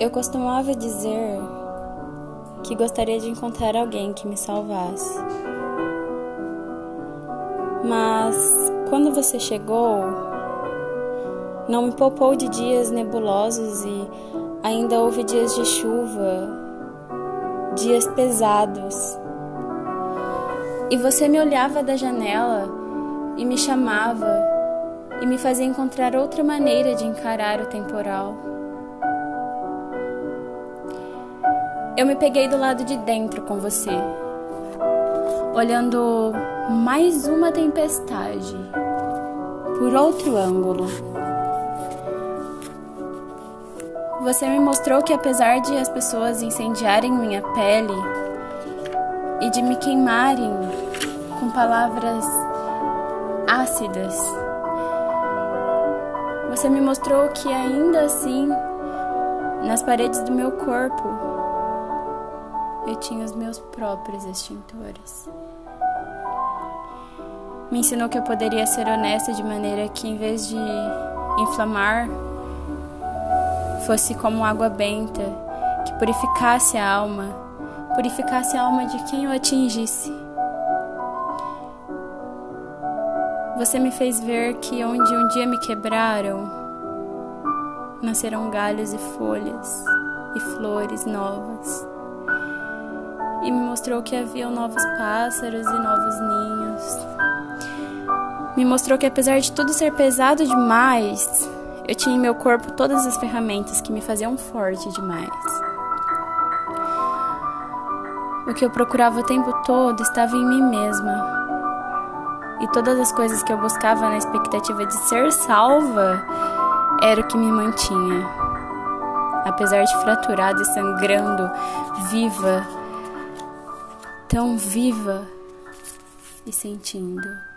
Eu costumava dizer que gostaria de encontrar alguém que me salvasse. Mas quando você chegou, não me poupou de dias nebulosos e ainda houve dias de chuva, dias pesados. E você me olhava da janela e me chamava e me fazia encontrar outra maneira de encarar o temporal. Eu me peguei do lado de dentro com você, olhando mais uma tempestade por outro ângulo. Você me mostrou que apesar de as pessoas incendiarem minha pele e de me queimarem com palavras ácidas, você me mostrou que ainda assim, nas paredes do meu corpo, eu tinha os meus próprios extintores. Me ensinou que eu poderia ser honesta de maneira que, em vez de inflamar, fosse como água benta, que purificasse a alma, purificasse a alma de quem eu atingisse. Você me fez ver que onde um dia me quebraram, nascerão galhos e folhas e flores novas e me mostrou que havia novos pássaros e novos ninhos. Me mostrou que apesar de tudo ser pesado demais, eu tinha em meu corpo todas as ferramentas que me faziam forte demais. O que eu procurava o tempo todo estava em mim mesma. E todas as coisas que eu buscava na expectativa de ser salva era o que me mantinha. Apesar de fraturada e sangrando, viva, viva e sentindo.